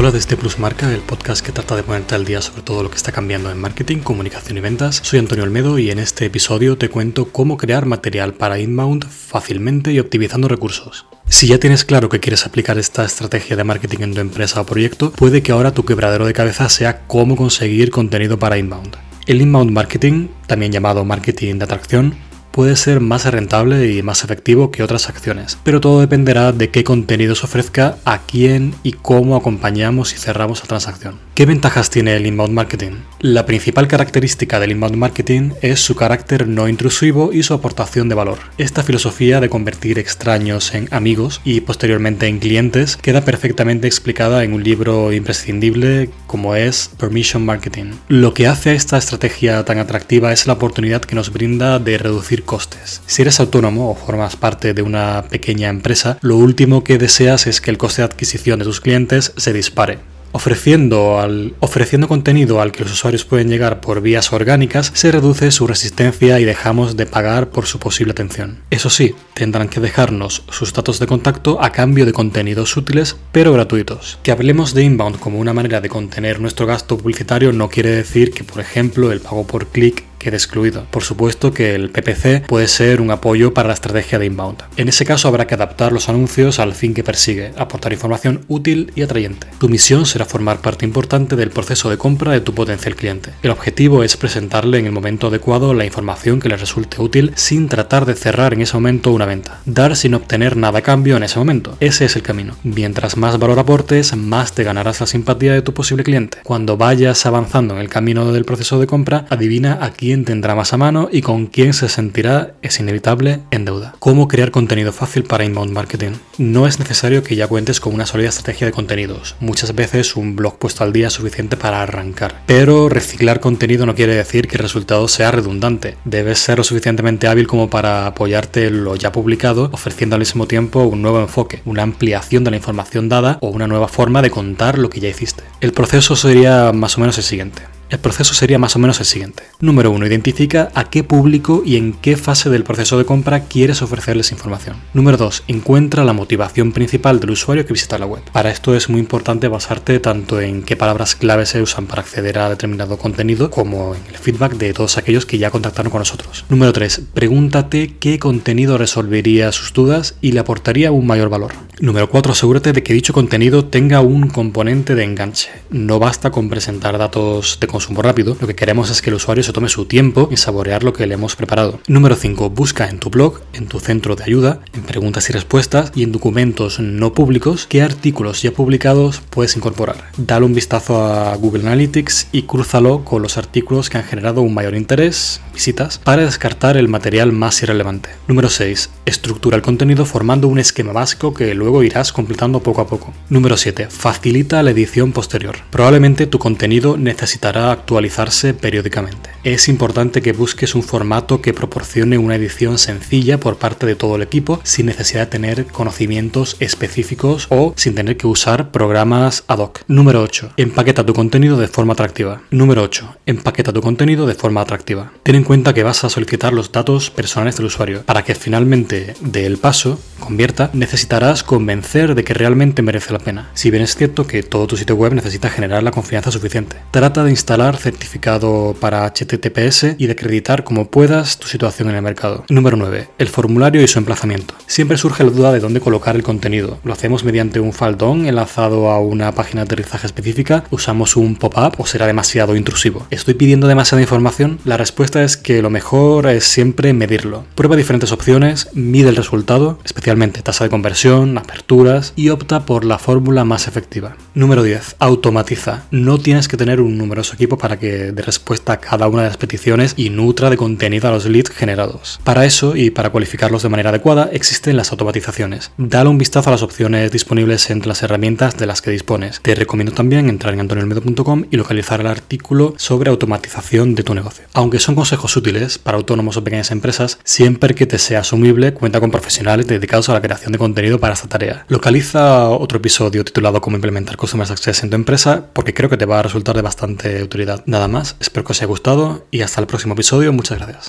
Hola desde Plusmarca, el podcast que trata de ponerte al día sobre todo lo que está cambiando en marketing, comunicación y ventas. Soy Antonio Olmedo y en este episodio te cuento cómo crear material para inbound fácilmente y optimizando recursos. Si ya tienes claro que quieres aplicar esta estrategia de marketing en tu empresa o proyecto, puede que ahora tu quebradero de cabeza sea cómo conseguir contenido para inbound. El inbound marketing, también llamado marketing de atracción, puede ser más rentable y más efectivo que otras acciones, pero todo dependerá de qué contenido se ofrezca, a quién y cómo acompañamos y cerramos la transacción. ¿Qué ventajas tiene el inbound marketing? La principal característica del inbound marketing es su carácter no intrusivo y su aportación de valor. Esta filosofía de convertir extraños en amigos y posteriormente en clientes queda perfectamente explicada en un libro imprescindible como es Permission Marketing. Lo que hace a esta estrategia tan atractiva es la oportunidad que nos brinda de reducir costes. Si eres autónomo o formas parte de una pequeña empresa, lo último que deseas es que el coste de adquisición de tus clientes se dispare. Ofreciendo, ofreciendo contenido al que los usuarios pueden llegar por vías orgánicas, se reduce su resistencia y dejamos de pagar por su posible atención. Eso sí, tendrán que dejarnos sus datos de contacto a cambio de contenidos útiles pero gratuitos. Que hablemos de inbound como una manera de contener nuestro gasto publicitario no quiere decir que, por ejemplo, el pago por clic quede excluido. Por supuesto que el PPC puede ser un apoyo para la estrategia de inbound. En ese caso habrá que adaptar los anuncios al fin que persigue, aportar información útil y atrayente. Tu misión será formar parte importante del proceso de compra de tu potencial cliente. El objetivo es presentarle en el momento adecuado la información que le resulte útil sin tratar de cerrar en ese momento una venta. Dar sin obtener nada a cambio en ese momento. Ese es el camino. Mientras más valor aportes, más te ganarás la simpatía de tu posible cliente. Cuando vayas avanzando en el camino del proceso de compra, adivina a quién quién tendrá más a mano y con quién se sentirá, es inevitable, en deuda. ¿Cómo crear contenido fácil para inbound marketing? No es necesario que ya cuentes con una sólida estrategia de contenidos. Muchas veces un blog puesto al día es suficiente para arrancar. Pero reciclar contenido no quiere decir que el resultado sea redundante. Debes ser lo suficientemente hábil como para apoyarte en lo ya publicado, ofreciendo al mismo tiempo un nuevo enfoque, una ampliación de la información dada o una nueva forma de contar lo que ya hiciste. El proceso sería más o menos el siguiente. El proceso sería más o menos el siguiente. Número 1. Identifica a qué público y en qué fase del proceso de compra quieres ofrecerles información. Número 2. Encuentra la motivación principal del usuario que visita la web. Para esto es muy importante basarte tanto en qué palabras clave se usan para acceder a determinado contenido como en el feedback de todos aquellos que ya contactaron con nosotros. Número 3. Pregúntate qué contenido resolvería sus dudas y le aportaría un mayor valor. Número 4. Asegúrate de que dicho contenido tenga un componente de enganche. No basta con presentar datos de consumo rápido, lo que queremos es que el usuario se tome su tiempo y saborear lo que le hemos preparado. Número 5. Busca en tu blog, en tu centro de ayuda, en preguntas y respuestas y en documentos no públicos qué artículos ya publicados puedes incorporar. Dale un vistazo a Google Analytics y crúzalo con los artículos que han generado un mayor interés, visitas, para descartar el material más irrelevante. Número 6. Estructura el contenido formando un esquema básico que luego irás completando poco a poco. Número 7. Facilita la edición posterior. Probablemente tu contenido necesitará actualizarse periódicamente. Es importante que busques un formato que proporcione una edición sencilla por parte de todo el equipo sin necesidad de tener conocimientos específicos o sin tener que usar programas ad hoc. Número 8. Empaqueta tu contenido de forma atractiva. Número 8. Empaqueta tu contenido de forma atractiva. Ten en cuenta que vas a solicitar los datos personales del usuario. Para que finalmente dé el paso, convierta, necesitarás convencer de que realmente merece la pena. Si bien es cierto que todo tu sitio web necesita generar la confianza suficiente. Trata de instalar certificado para HTTPS y de acreditar como puedas tu situación en el mercado. Número 9. El formulario y su emplazamiento. Siempre surge la duda de dónde colocar el contenido. ¿Lo hacemos mediante un faldón enlazado a una página de aterrizaje específica? ¿Usamos un pop-up o será demasiado intrusivo? ¿Estoy pidiendo demasiada información? La respuesta es que lo mejor es siempre medirlo. Prueba diferentes opciones, mide el resultado, especialmente tasa de conversión, aperturas y opta por la fórmula más efectiva. Número 10. Automatiza. No tienes que tener un numeroso equipo para que dé respuesta a cada una de las peticiones y nutra de contenido a los leads generados. Para eso y para cualificarlos de manera adecuada existen las automatizaciones. Dale un vistazo a las opciones disponibles entre las herramientas de las que dispones. Te recomiendo también entrar en antonioelmedo.com y localizar el artículo sobre automatización de tu negocio. Aunque son consejos útiles para autónomos o pequeñas empresas, siempre que te sea asumible cuenta con profesionales dedicados a la creación de contenido para esta tarea. Localiza otro episodio titulado Cómo implementar Customer Success en tu empresa porque creo que te va a resultar de bastante utilidad. Nada más, espero que os haya gustado y hasta el próximo episodio, muchas gracias.